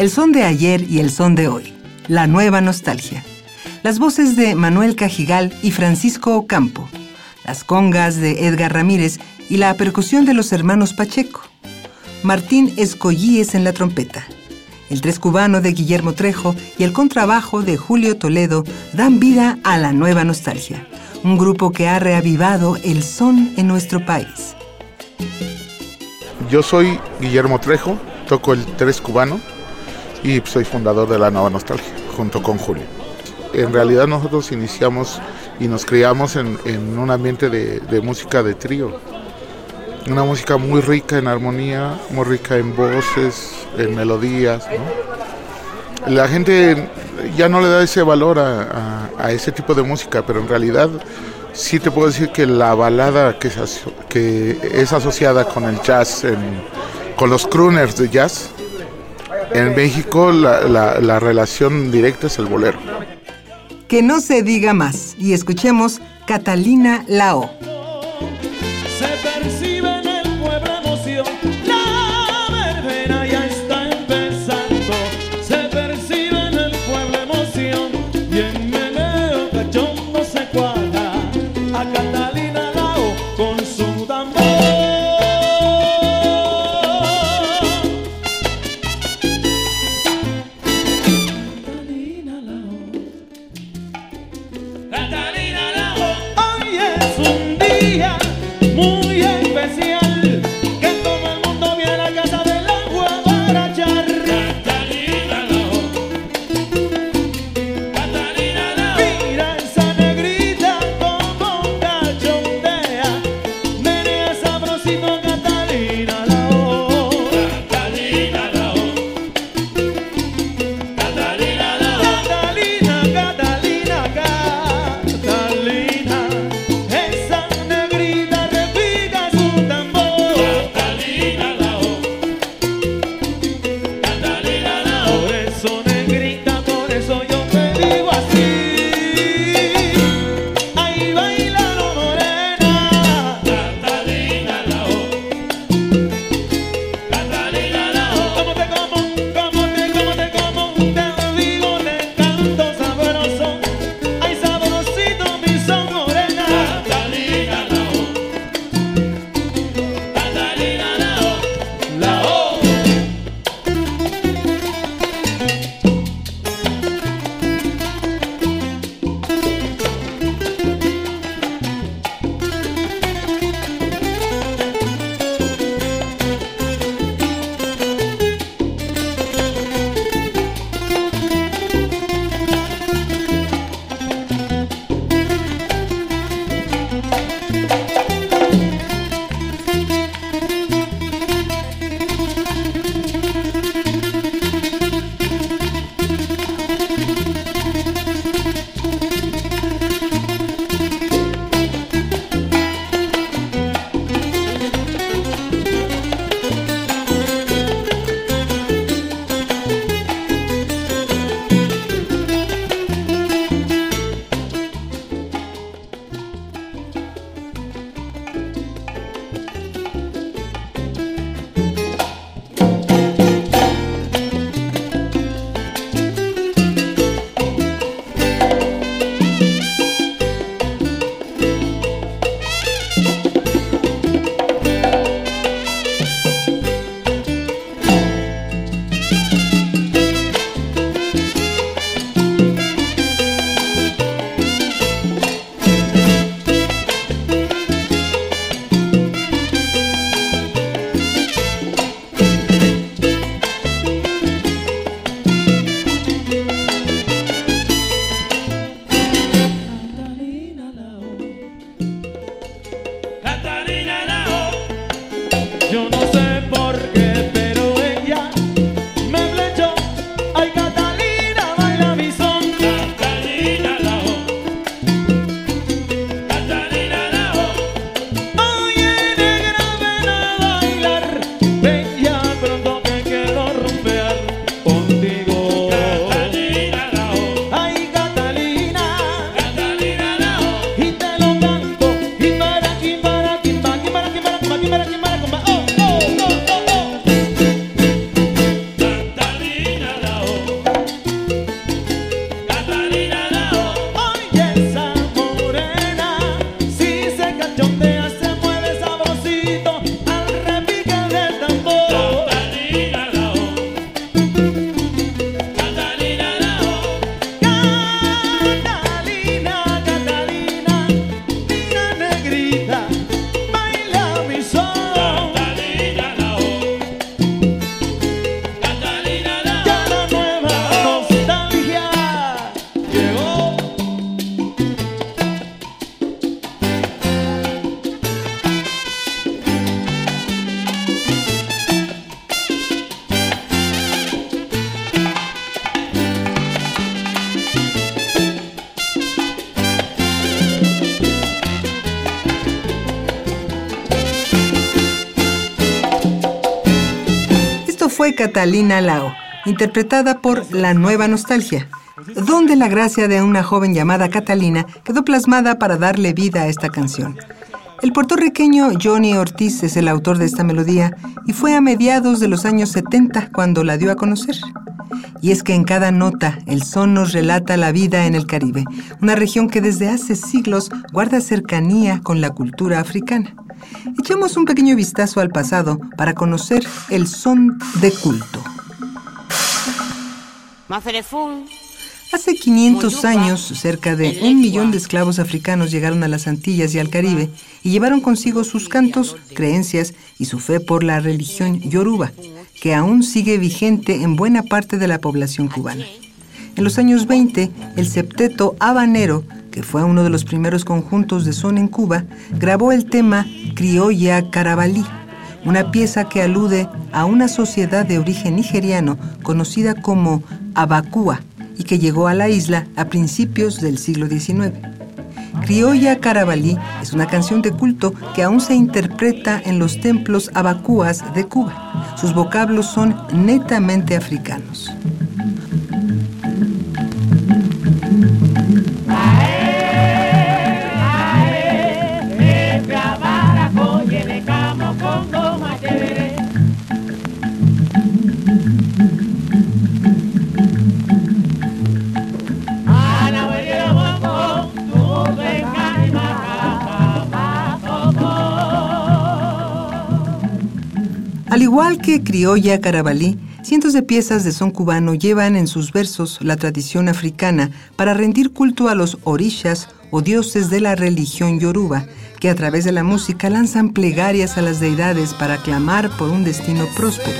El son de ayer y el son de hoy. La nueva nostalgia. Las voces de Manuel Cajigal y Francisco Ocampo. Las congas de Edgar Ramírez y la percusión de los hermanos Pacheco. Martín Escollíes en la trompeta. El tres cubano de Guillermo Trejo y el contrabajo de Julio Toledo dan vida a la nueva nostalgia. Un grupo que ha reavivado el son en nuestro país. Yo soy Guillermo Trejo, toco el tres cubano y soy fundador de la Nueva Nostalgia, junto con Julio. En realidad nosotros iniciamos y nos criamos en, un ambiente de, música de trío. Una música muy rica en armonía, muy rica en voces, en melodías. La gente ya no le da ese valor a, ese tipo de música, pero en realidad sí te puedo decir que la balada que es asociada con el jazz, con los crooners de jazz, en México la, relación directa es el bolero. Que no se diga más y escuchemos Catalina Lao. Catalina Lao, interpretada por La Nueva Nostalgia, donde la gracia de una joven llamada Catalina quedó plasmada para darle vida a esta canción. El puertorriqueño Johnny Ortiz es el autor de esta melodía y fue a mediados de los años 70 cuando la dio a conocer. Y es que en cada nota el son nos relata la vida en el Caribe, una región que desde hace siglos guarda cercanía con la cultura africana. Echemos un pequeño vistazo al pasado para conocer el son de culto. Hace 500 años, cerca de un millón de esclavos africanos llegaron a las Antillas y al Caribe y llevaron consigo sus cantos, creencias y su fe por la religión yoruba, que aún sigue vigente en buena parte de la población cubana. En los años 20, el septeto habanero, que fue uno de los primeros conjuntos de son en Cuba, grabó el tema Criolla Carabalí, una pieza que alude a una sociedad de origen nigeriano conocida como Abacúa y que llegó a la isla a principios del siglo XIX. Criolla Carabalí es una canción de culto que aún se interpreta en los templos abacúas de Cuba. Sus vocablos son netamente africanos. Igual que Criolla Carabalí, cientos de piezas de son cubano llevan en sus versos la tradición africana para rendir culto a los orishas o dioses de la religión yoruba, que a través de la música lanzan plegarias a las deidades para clamar por un destino próspero.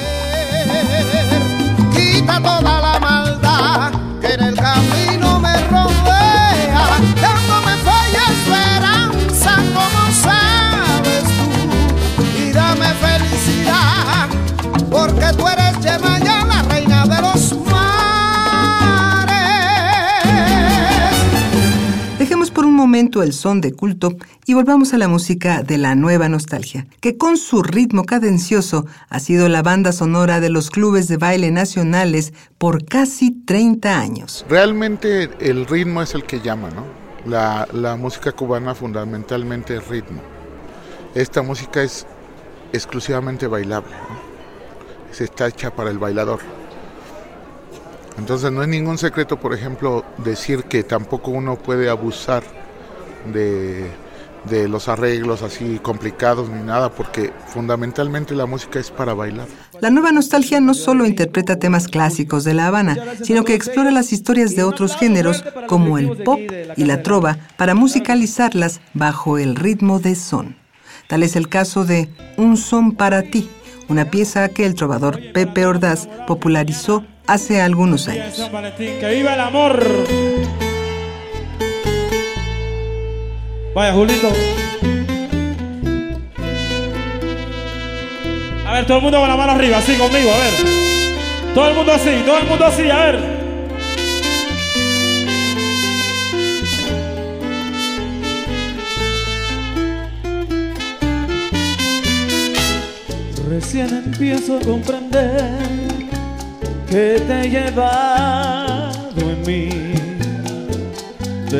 El son de culto y volvamos a la música de la nueva nostalgia, que con su ritmo cadencioso ha sido la banda sonora de los clubes de baile nacionales por casi 30 años. Realmente el ritmo es el que llama, ¿no? La, la música cubana fundamentalmente es ritmo. Esta música es exclusivamente bailable. ¿no? se está hecha para el bailador. Entonces no es ningún secreto, por ejemplo, decir que tampoco uno puede abusar de, de, los arreglos así complicados ni nada, porque fundamentalmente la música es para bailar. La nueva nostalgia no solo interpreta temas clásicos de La Habana, sino que explora las historias de otros géneros como el pop y la trova para musicalizarlas bajo el ritmo de son. Tal es el caso de Un son para ti, una pieza que el trovador Pepe Ordaz popularizó hace algunos años. ¡Que viva el amor! Vaya, Julito. A ver, todo el mundo con la mano arriba, así conmigo, a ver. Todo el mundo así, todo el mundo así, a ver. Recién empiezo a comprender que te he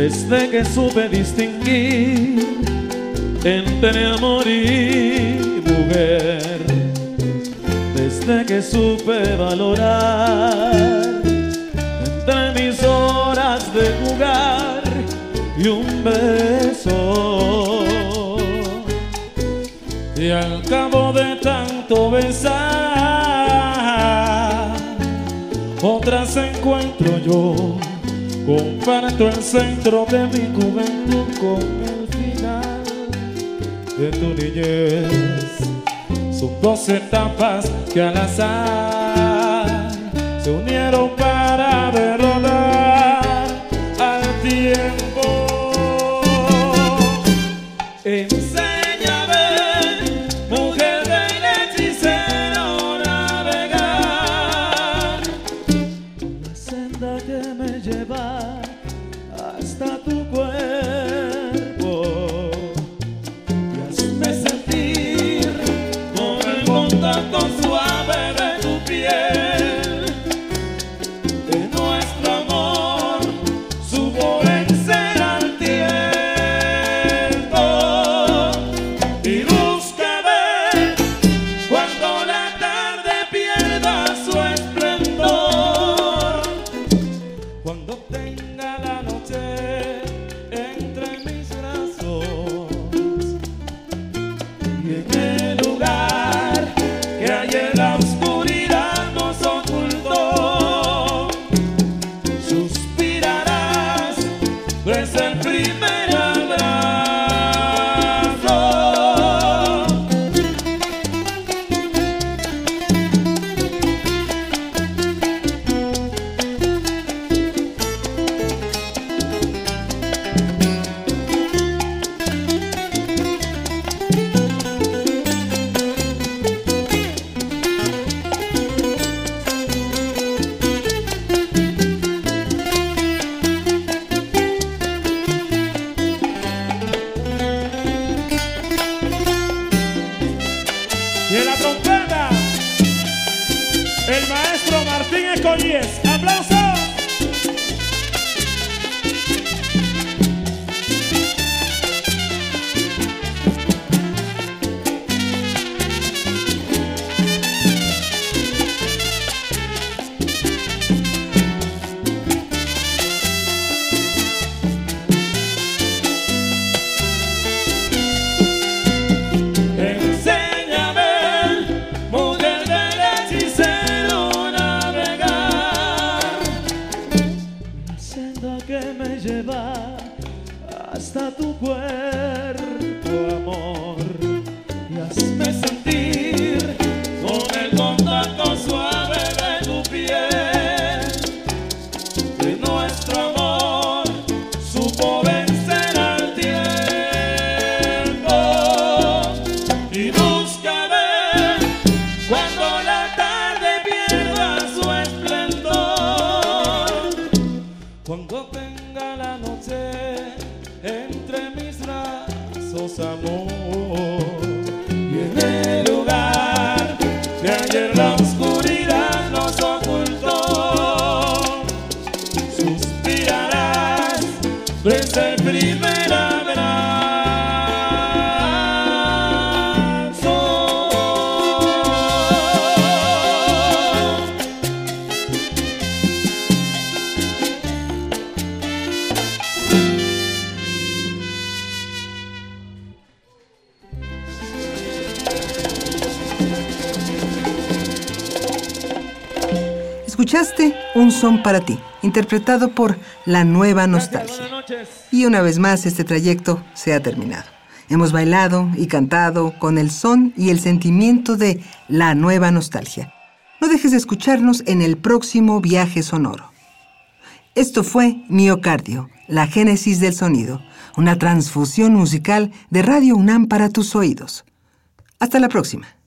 Desde que supe distinguir entre amor y mujer. Desde que supe valorar entre mis horas de jugar y un beso. Y al cabo de besar, otras encuentro yo. Comparto el centro de mi juventud con el final de tu niñez. Son dos etapas que al azar se unieron para Martín Ecoyes. Y en el lugar que ayer la oscuridad nos ocultó, suspirarás desde el primer Escuchaste Un son para ti, interpretado por La Nueva Nostalgia. Y una vez más este trayecto se ha terminado. Hemos bailado y cantado con el son y el sentimiento de La Nueva Nostalgia. No dejes de escucharnos en el próximo viaje sonoro. Esto fue Miocardio, la génesis del sonido, una transfusión musical de Radio UNAM para tus oídos. Hasta la próxima.